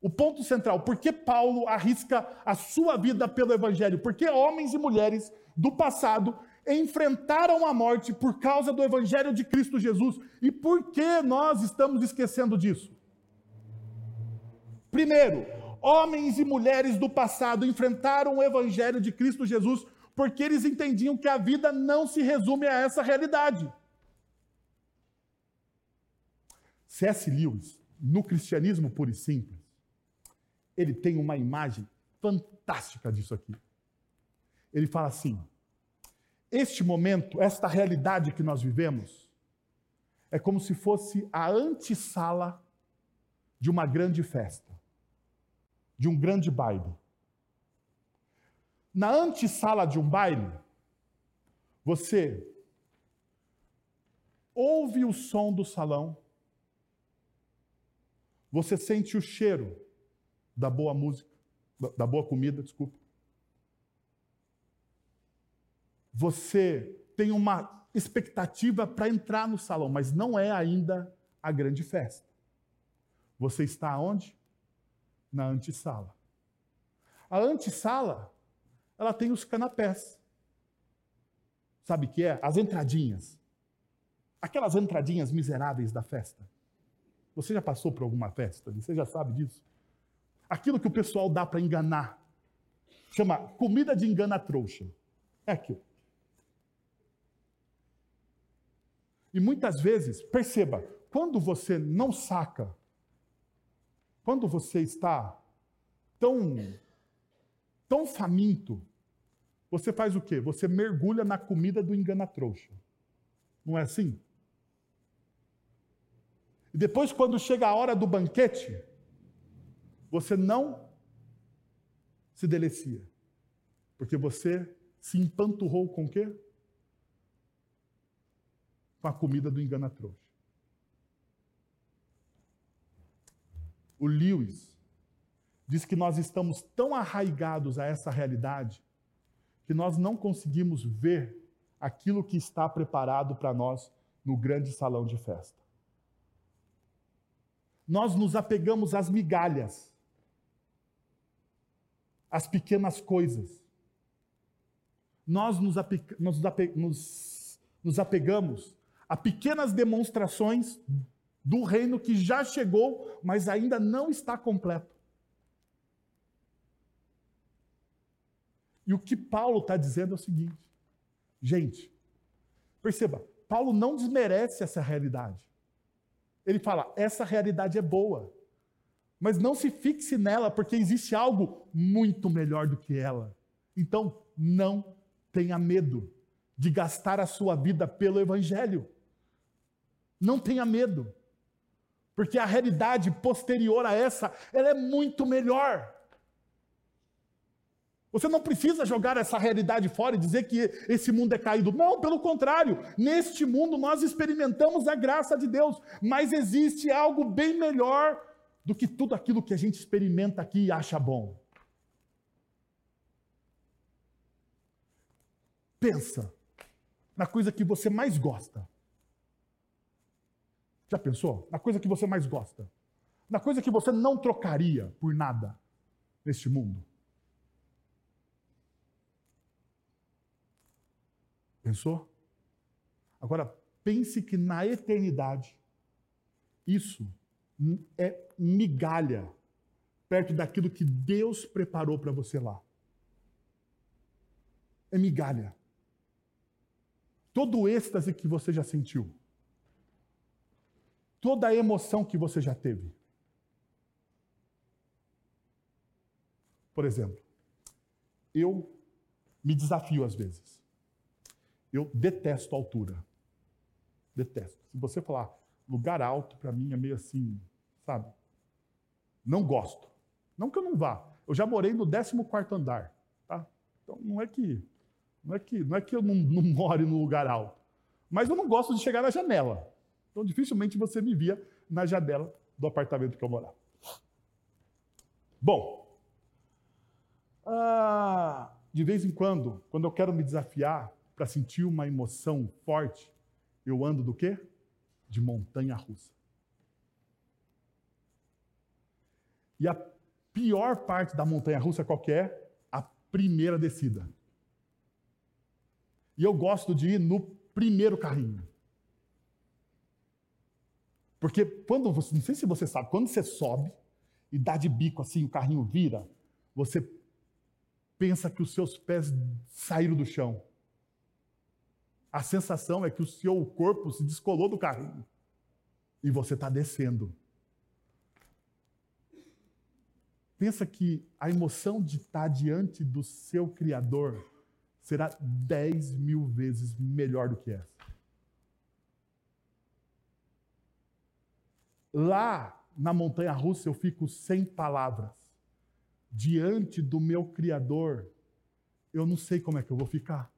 O ponto central, por que Paulo arrisca a sua vida pelo Evangelho? Porque homens e mulheres do passado enfrentaram a morte por causa do Evangelho de Cristo Jesus. E por que nós estamos esquecendo disso? Primeiro, Homens e mulheres do passado enfrentaram o evangelho de Cristo Jesus porque eles entendiam que a vida não se resume a essa realidade. C.S. Lewis, no cristianismo puro e simples, ele tem uma imagem fantástica disso aqui. Ele fala assim: este momento, esta realidade que nós vivemos, é como se fosse a antessala de uma grande festa de um grande baile. Na antessala de um baile, você ouve o som do salão, você sente o cheiro da boa música, da boa comida, desculpa. Você tem uma expectativa para entrar no salão, mas não é ainda a grande festa. você está onde? Na antessala. A antessala, ela tem os canapés. Sabe o que é? As entradinhas. Aquelas entradinhas miseráveis da festa. Você já passou por alguma festa? Você já sabe disso? Aquilo que o pessoal dá para enganar. Chama comida de engana trouxa. É aquilo. E muitas vezes, perceba, quando você não saca, quando você está tão, tão faminto, você faz o quê? Você mergulha na comida do engana-trouxa. Não é assim? E depois, quando chega a hora do banquete, você não se delicia. Porque você se empanturrou com o quê? Com a comida do engana-trouxa. O Lewis diz que nós estamos tão arraigados a essa realidade que nós não conseguimos ver aquilo que está preparado para nós no grande salão de festa. Nós nos apegamos às migalhas, às pequenas coisas. Nós nos, ape, nos, ape, nos, nos apegamos a pequenas demonstrações do reino que já chegou, mas ainda não está completo. E o que Paulo está dizendo é o seguinte: gente, perceba, Paulo não desmerece essa realidade. Ele fala: essa realidade é boa. Mas não se fixe nela, porque existe algo muito melhor do que ela. Então, não tenha medo de gastar a sua vida pelo Evangelho. Não tenha medo. Porque a realidade posterior a essa, ela é muito melhor. Você não precisa jogar essa realidade fora e dizer que esse mundo é caído. Não, pelo contrário. Neste mundo nós experimentamos a graça de Deus, mas existe algo bem melhor do que tudo aquilo que a gente experimenta aqui e acha bom. Pensa na coisa que você mais gosta. Já pensou? Na coisa que você mais gosta. Na coisa que você não trocaria por nada neste mundo. Pensou? Agora, pense que na eternidade, isso é migalha perto daquilo que Deus preparou para você lá. É migalha. Todo o êxtase que você já sentiu, toda a emoção que você já teve. Por exemplo, eu me desafio às vezes. Eu detesto altura. Detesto. Se você falar lugar alto, para mim é meio assim, sabe? Não gosto. Não que eu não vá. Eu já morei no 14 andar, tá? Então não é que não é que não é que eu não, não more no lugar alto, mas eu não gosto de chegar na janela. Então dificilmente você me via na janela do apartamento que eu morava. Bom, ah, de vez em quando, quando eu quero me desafiar, para sentir uma emoção forte, eu ando do quê? De montanha russa. E a pior parte da montanha russa qual é? A primeira descida. E eu gosto de ir no primeiro carrinho. Porque quando você, não sei se você sabe, quando você sobe e dá de bico assim, o carrinho vira, você pensa que os seus pés saíram do chão. A sensação é que o seu corpo se descolou do carrinho e você está descendo. Pensa que a emoção de estar diante do seu Criador será dez mil vezes melhor do que essa. Lá na montanha russa eu fico sem palavras. Diante do meu Criador, eu não sei como é que eu vou ficar.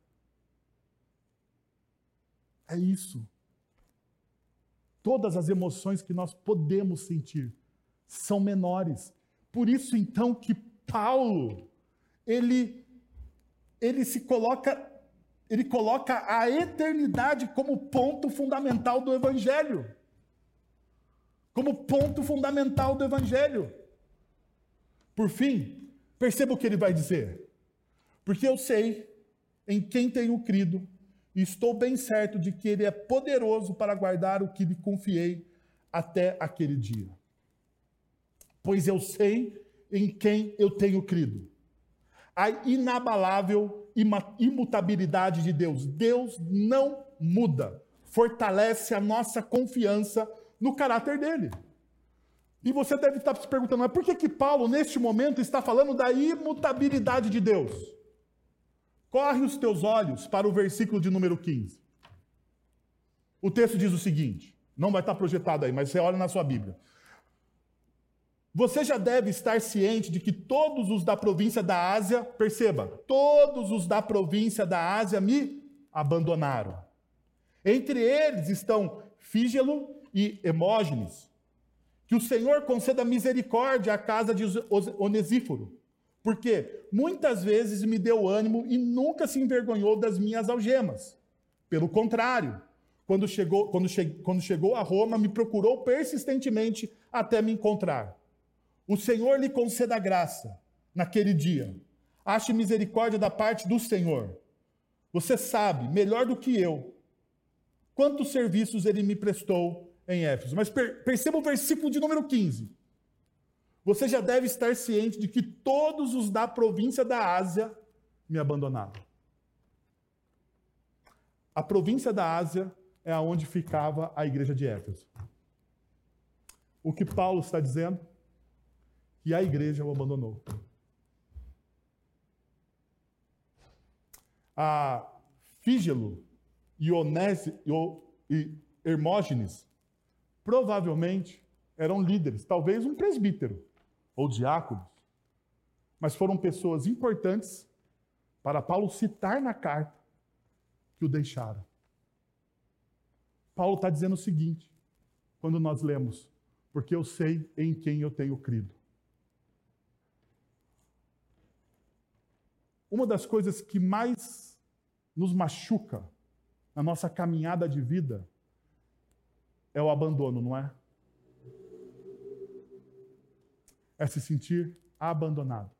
É isso. Todas as emoções que nós podemos sentir são menores. Por isso então que Paulo ele ele se coloca ele coloca a eternidade como ponto fundamental do evangelho. como ponto fundamental do Evangelho. Por fim, perceba o que ele vai dizer. Porque eu sei em quem tenho crido estou bem certo de que ele é poderoso para guardar o que lhe confiei até aquele dia. Pois eu sei em quem eu tenho crido. A inabalável imutabilidade de Deus. Deus não muda. Fortalece a nossa confiança no caráter dele. E você deve estar se perguntando, mas por que, que Paulo, neste momento, está falando da imutabilidade de Deus? Corre os teus olhos para o versículo de número 15. O texto diz o seguinte: não vai estar projetado aí, mas você olha na sua Bíblia. Você já deve estar ciente de que todos os da província da Ásia, perceba, todos os da província da Ásia me abandonaram. Entre eles estão Fígelo e Hemógenes. Que o Senhor conceda misericórdia à casa de Onesíforo, porque muitas vezes me deu ânimo e nunca se envergonhou das minhas algemas. Pelo contrário, quando chegou, quando, che, quando chegou a Roma, me procurou persistentemente até me encontrar. O Senhor lhe conceda graça naquele dia. Ache misericórdia da parte do Senhor. Você sabe, melhor do que eu, quantos serviços ele me prestou em Éfeso. Mas per perceba o versículo de número 15. Você já deve estar ciente de que todos os da província da Ásia me abandonaram. A província da Ásia é aonde ficava a igreja de Éfeso. O que Paulo está dizendo? Que a igreja o abandonou. A Fígelo e Hermógenes provavelmente eram líderes, talvez um presbítero ou diáconos, mas foram pessoas importantes para Paulo citar na carta que o deixaram. Paulo está dizendo o seguinte, quando nós lemos, porque eu sei em quem eu tenho crido. Uma das coisas que mais nos machuca na nossa caminhada de vida é o abandono, não é? É se sentir abandonado.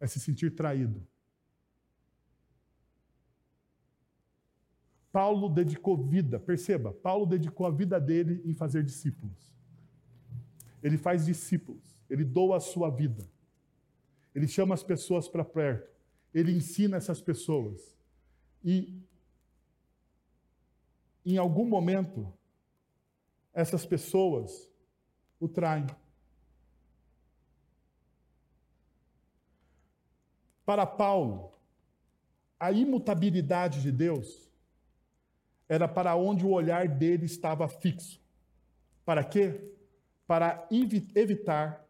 É se sentir traído. Paulo dedicou vida, perceba, Paulo dedicou a vida dele em fazer discípulos. Ele faz discípulos, ele doa a sua vida. Ele chama as pessoas para perto, ele ensina essas pessoas. E em algum momento essas pessoas o traem. Para Paulo, a imutabilidade de Deus era para onde o olhar dele estava fixo. Para quê? Para evitar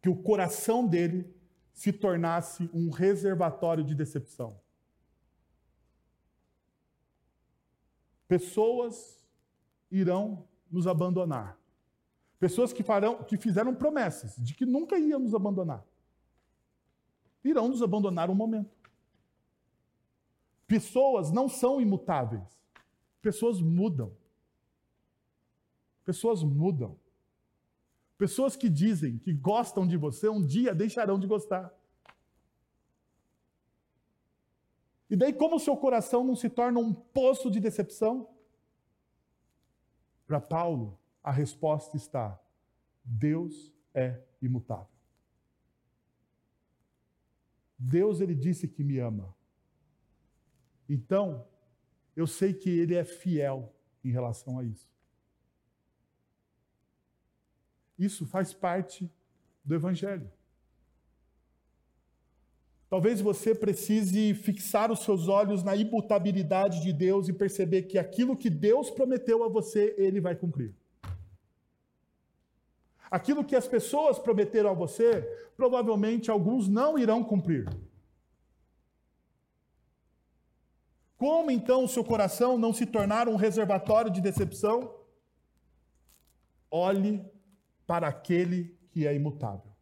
que o coração dele se tornasse um reservatório de decepção. Pessoas irão nos abandonar. Pessoas que, farão, que fizeram promessas de que nunca iam nos abandonar. Irão nos abandonar um momento. Pessoas não são imutáveis. Pessoas mudam. Pessoas mudam. Pessoas que dizem que gostam de você, um dia deixarão de gostar. E daí, como o seu coração não se torna um poço de decepção? Para Paulo, a resposta está: Deus é imutável. Deus ele disse que me ama. Então, eu sei que ele é fiel em relação a isso. Isso faz parte do evangelho. Talvez você precise fixar os seus olhos na imutabilidade de Deus e perceber que aquilo que Deus prometeu a você, ele vai cumprir. Aquilo que as pessoas prometeram a você, provavelmente alguns não irão cumprir. Como então o seu coração não se tornar um reservatório de decepção? Olhe para aquele que é imutável.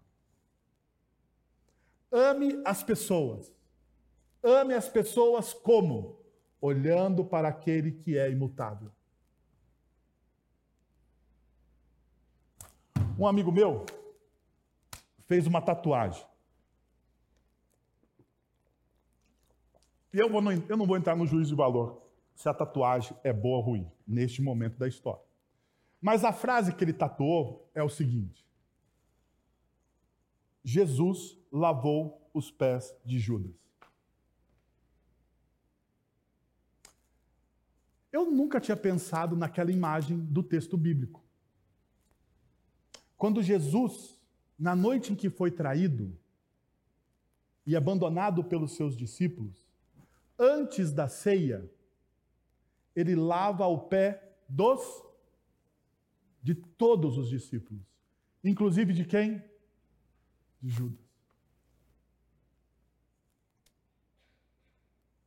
Ame as pessoas. Ame as pessoas como? Olhando para aquele que é imutável. Um amigo meu fez uma tatuagem. E eu, vou, eu não vou entrar no juízo de valor se a tatuagem é boa ou ruim, neste momento da história. Mas a frase que ele tatuou é o seguinte: Jesus lavou os pés de Judas. Eu nunca tinha pensado naquela imagem do texto bíblico. Quando Jesus, na noite em que foi traído e abandonado pelos seus discípulos, antes da ceia, ele lava o pé dos de todos os discípulos, inclusive de quem? De Judas.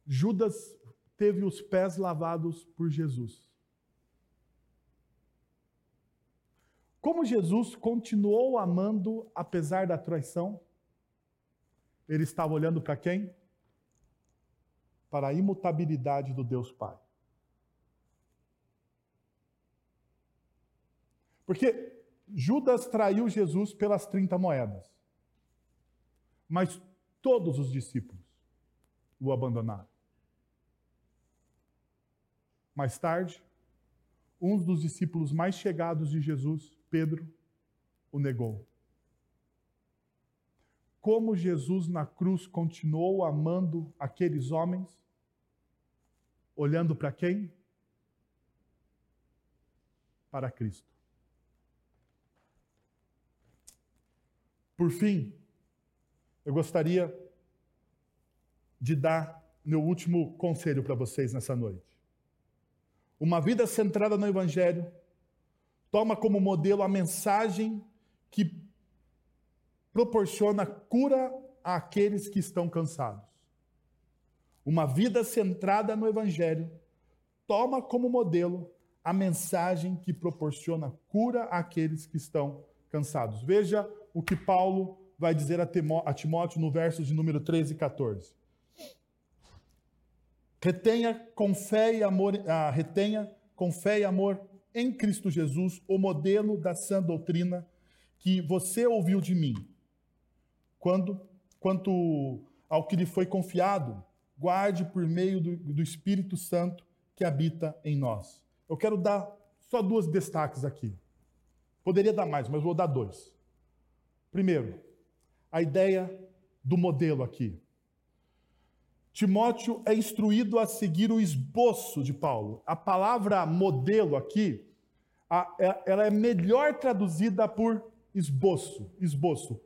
Judas teve os pés lavados por Jesus. Como Jesus continuou amando apesar da traição, ele estava olhando para quem? Para a imutabilidade do Deus Pai. Porque Judas traiu Jesus pelas 30 moedas. Mas todos os discípulos o abandonaram. Mais tarde, um dos discípulos mais chegados de Jesus, Pedro, o negou. Como Jesus na cruz continuou amando aqueles homens, olhando para quem? Para Cristo. Por fim, eu gostaria de dar meu último conselho para vocês nessa noite. Uma vida centrada no Evangelho toma como modelo a mensagem que proporciona cura àqueles que estão cansados. Uma vida centrada no Evangelho toma como modelo a mensagem que proporciona cura àqueles que estão cansados. Veja o que Paulo vai dizer a Timóteo no versos de número 13 e 14. Retenha com fé e amor, ah, retenha com fé e amor em Cristo Jesus o modelo da sã doutrina que você ouviu de mim. Quando, quanto ao que lhe foi confiado, guarde por meio do, do Espírito Santo que habita em nós. Eu quero dar só duas destaques aqui. Poderia dar mais, mas vou dar dois. Primeiro, a ideia do modelo aqui. Timóteo é instruído a seguir o esboço de Paulo. A palavra modelo aqui, é, ela é melhor traduzida por esboço. Esboço.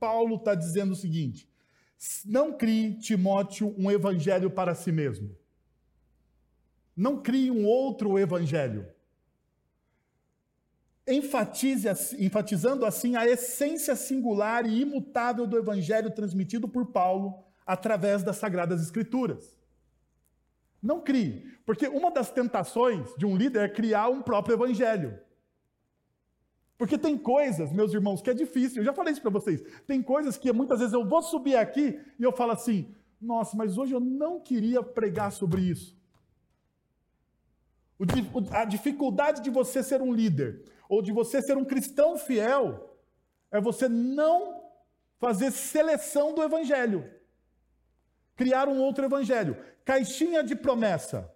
Paulo está dizendo o seguinte: não crie, Timóteo, um evangelho para si mesmo. Não crie um outro evangelho enfatize, enfatizando assim a essência singular e imutável do evangelho transmitido por Paulo através das sagradas escrituras. Não crie, porque uma das tentações de um líder é criar um próprio evangelho. Porque tem coisas, meus irmãos, que é difícil. Eu já falei isso para vocês. Tem coisas que muitas vezes eu vou subir aqui e eu falo assim: "Nossa, mas hoje eu não queria pregar sobre isso". A dificuldade de você ser um líder ou de você ser um cristão fiel, é você não fazer seleção do evangelho. Criar um outro evangelho. Caixinha de promessa.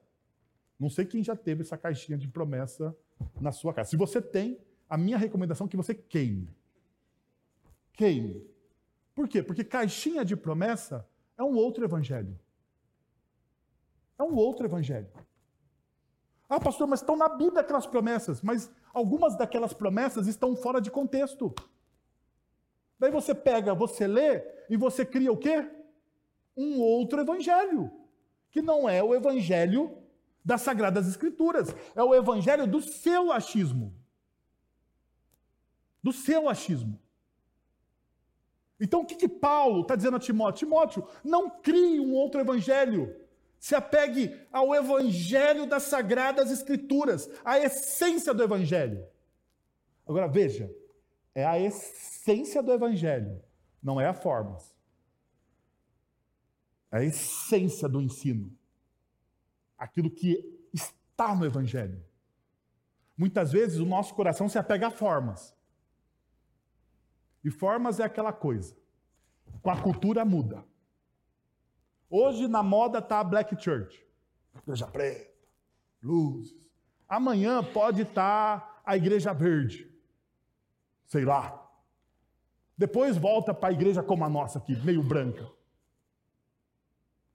Não sei quem já teve essa caixinha de promessa na sua casa. Se você tem, a minha recomendação é que você queime. Queime. Por quê? Porque caixinha de promessa é um outro evangelho. É um outro evangelho. Ah, pastor, mas estão na Bíblia aquelas promessas, mas algumas daquelas promessas estão fora de contexto. Daí você pega, você lê e você cria o quê? Um outro evangelho, que não é o evangelho das Sagradas Escrituras, é o evangelho do seu achismo. Do seu achismo. Então o que, que Paulo está dizendo a Timóteo? Timóteo, não crie um outro evangelho. Se apegue ao evangelho das sagradas escrituras, à essência do evangelho. Agora veja, é a essência do evangelho, não é a forma. É a essência do ensino. Aquilo que está no evangelho. Muitas vezes o nosso coração se apega a formas. E formas é aquela coisa. Com a cultura muda. Hoje na moda tá a Black Church. Igreja preta, luzes. Amanhã pode estar tá a Igreja Verde. Sei lá. Depois volta para a igreja como a nossa aqui, meio branca.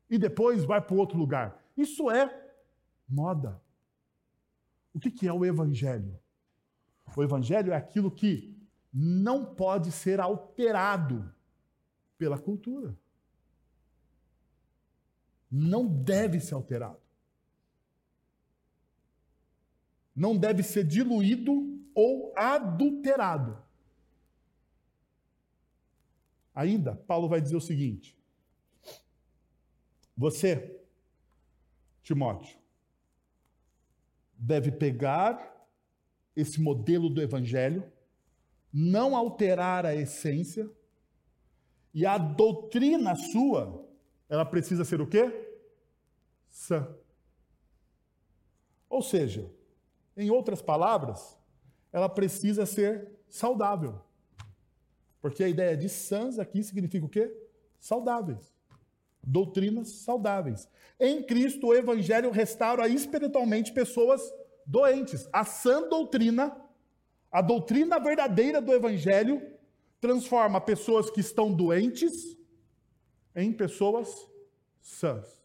E depois vai para outro lugar. Isso é moda. O que é o Evangelho? O Evangelho é aquilo que não pode ser alterado pela cultura. Não deve ser alterado. Não deve ser diluído ou adulterado. Ainda, Paulo vai dizer o seguinte: Você, Timóteo, deve pegar esse modelo do evangelho, não alterar a essência, e a doutrina sua, ela precisa ser o quê? Sã. Ou seja, em outras palavras, ela precisa ser saudável. Porque a ideia de sãs aqui significa o quê? Saudáveis. Doutrinas saudáveis. Em Cristo, o Evangelho restaura espiritualmente pessoas doentes. A sã doutrina, a doutrina verdadeira do Evangelho, transforma pessoas que estão doentes em pessoas sãs.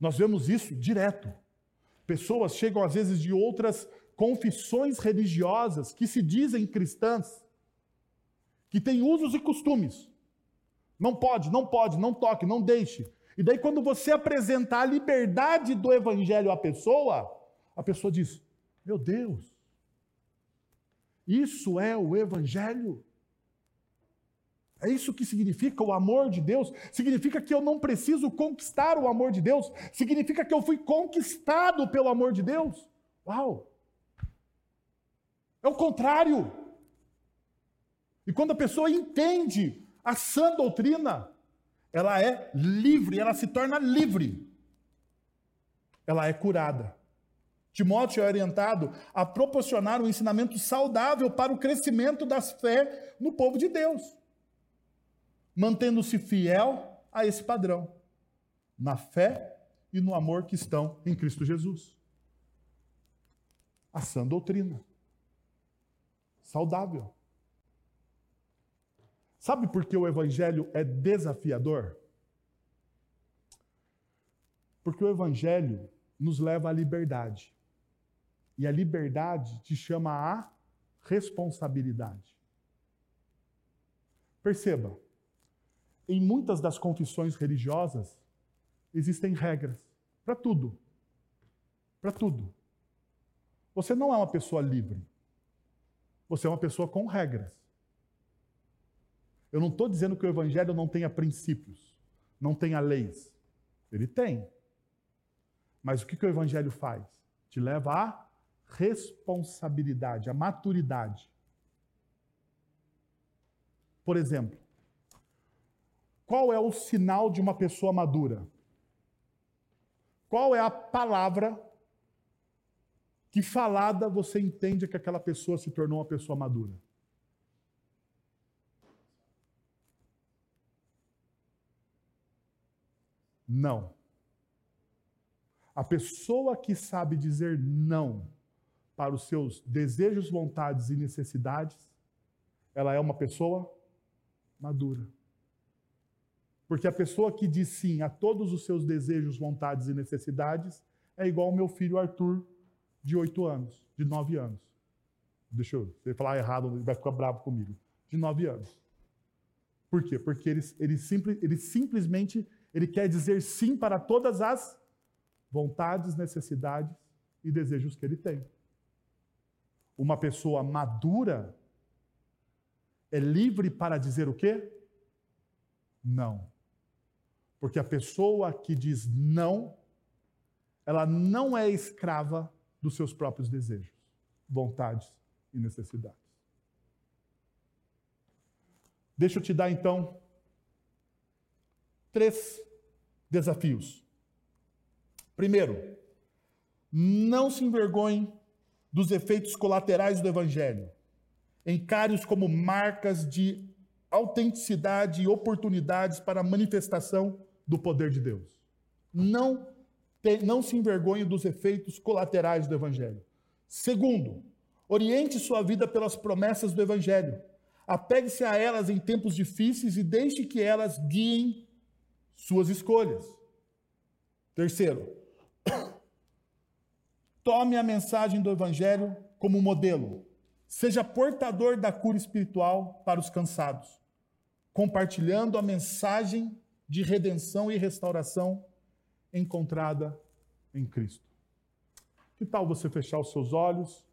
Nós vemos isso direto. Pessoas chegam às vezes de outras confissões religiosas que se dizem cristãs, que têm usos e costumes. Não pode, não pode, não toque, não deixe. E daí, quando você apresentar a liberdade do evangelho à pessoa, a pessoa diz: Meu Deus, isso é o evangelho. É isso que significa o amor de Deus. Significa que eu não preciso conquistar o amor de Deus. Significa que eu fui conquistado pelo amor de Deus. Uau! É o contrário. E quando a pessoa entende a sã doutrina, ela é livre, ela se torna livre. Ela é curada. Timóteo é orientado a proporcionar um ensinamento saudável para o crescimento das fé no povo de Deus, mantendo-se fiel a esse padrão, na fé e no amor que estão em Cristo Jesus. A sã doutrina saudável. Sabe por que o evangelho é desafiador? Porque o evangelho nos leva à liberdade. E a liberdade te chama a responsabilidade. Perceba, em muitas das confissões religiosas existem regras para tudo. Para tudo. Você não é uma pessoa livre. Você é uma pessoa com regras. Eu não estou dizendo que o Evangelho não tenha princípios, não tenha leis. Ele tem. Mas o que, que o Evangelho faz? Te leva à responsabilidade, à maturidade. Por exemplo, qual é o sinal de uma pessoa madura? Qual é a palavra que falada você entende que aquela pessoa se tornou uma pessoa madura? Não. A pessoa que sabe dizer não para os seus desejos, vontades e necessidades, ela é uma pessoa madura. Porque a pessoa que diz sim a todos os seus desejos, vontades e necessidades é igual ao meu filho Arthur, de oito anos, de nove anos. Deixa eu, se ele falar errado, ele vai ficar bravo comigo. De nove anos. Por quê? Porque ele, ele, simples, ele simplesmente ele quer dizer sim para todas as vontades, necessidades e desejos que ele tem. Uma pessoa madura é livre para dizer o quê? Não. Porque a pessoa que diz não, ela não é escrava dos seus próprios desejos, vontades e necessidades. Deixa eu te dar então três desafios. Primeiro, não se envergonhe dos efeitos colaterais do Evangelho. Encare-os como marcas de autenticidade e oportunidades para a manifestação do poder de Deus. Não, te, não se envergonhe dos efeitos colaterais do Evangelho. Segundo, oriente sua vida pelas promessas do Evangelho. Apegue-se a elas em tempos difíceis e deixe que elas guiem suas escolhas. Terceiro, tome a mensagem do Evangelho como modelo. Seja portador da cura espiritual para os cansados, compartilhando a mensagem de redenção e restauração encontrada em Cristo. Que tal você fechar os seus olhos,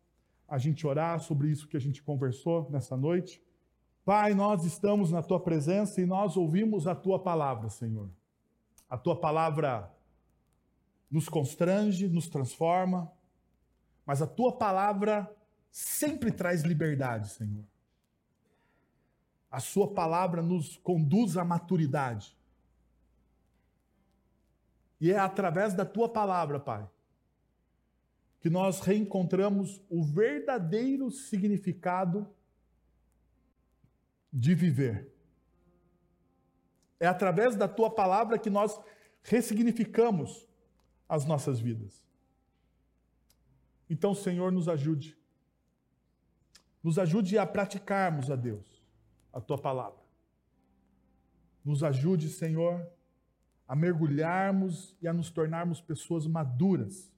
a gente orar sobre isso que a gente conversou nessa noite? Pai, nós estamos na tua presença e nós ouvimos a tua palavra, Senhor. A tua palavra nos constrange, nos transforma, mas a tua palavra sempre traz liberdade, Senhor. A Sua palavra nos conduz à maturidade. E é através da Tua palavra, Pai, que nós reencontramos o verdadeiro significado de viver. É através da Tua palavra que nós ressignificamos as nossas vidas. Então, Senhor, nos ajude nos ajude a praticarmos a Deus, a tua palavra. Nos ajude, Senhor, a mergulharmos e a nos tornarmos pessoas maduras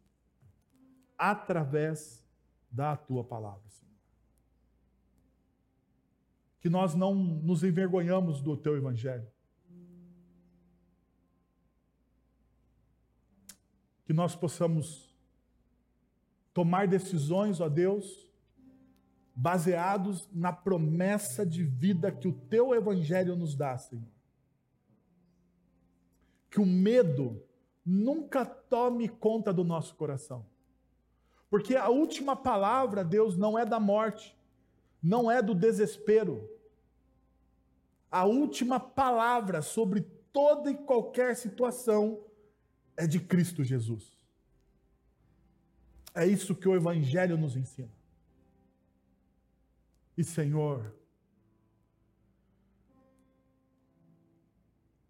através da tua palavra, Senhor. Que nós não nos envergonhamos do teu evangelho. Que nós possamos tomar decisões, ó Deus, baseados na promessa de vida que o teu evangelho nos dá, Senhor. Que o medo nunca tome conta do nosso coração. Porque a última palavra, Deus, não é da morte, não é do desespero. A última palavra sobre toda e qualquer situação é de Cristo Jesus. É isso que o Evangelho nos ensina. E Senhor,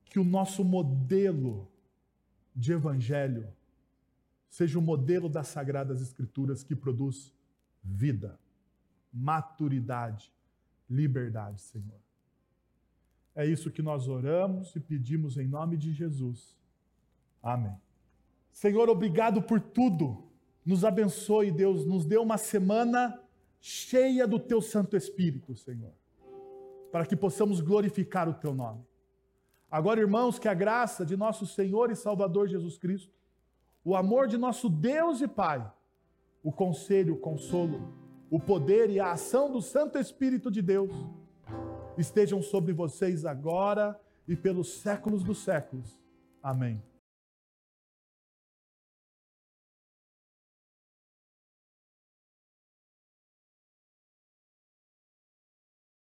que o nosso modelo de evangelho seja o modelo das sagradas escrituras que produz vida, maturidade, liberdade, Senhor. É isso que nós oramos e pedimos em nome de Jesus. Amém. Senhor, obrigado por tudo. Nos abençoe, Deus. Nos dê uma semana cheia do teu Santo Espírito, Senhor, para que possamos glorificar o teu nome. Agora, irmãos, que a graça de nosso Senhor e Salvador Jesus Cristo, o amor de nosso Deus e Pai, o conselho, o consolo, o poder e a ação do Santo Espírito de Deus estejam sobre vocês agora e pelos séculos dos séculos. Amém.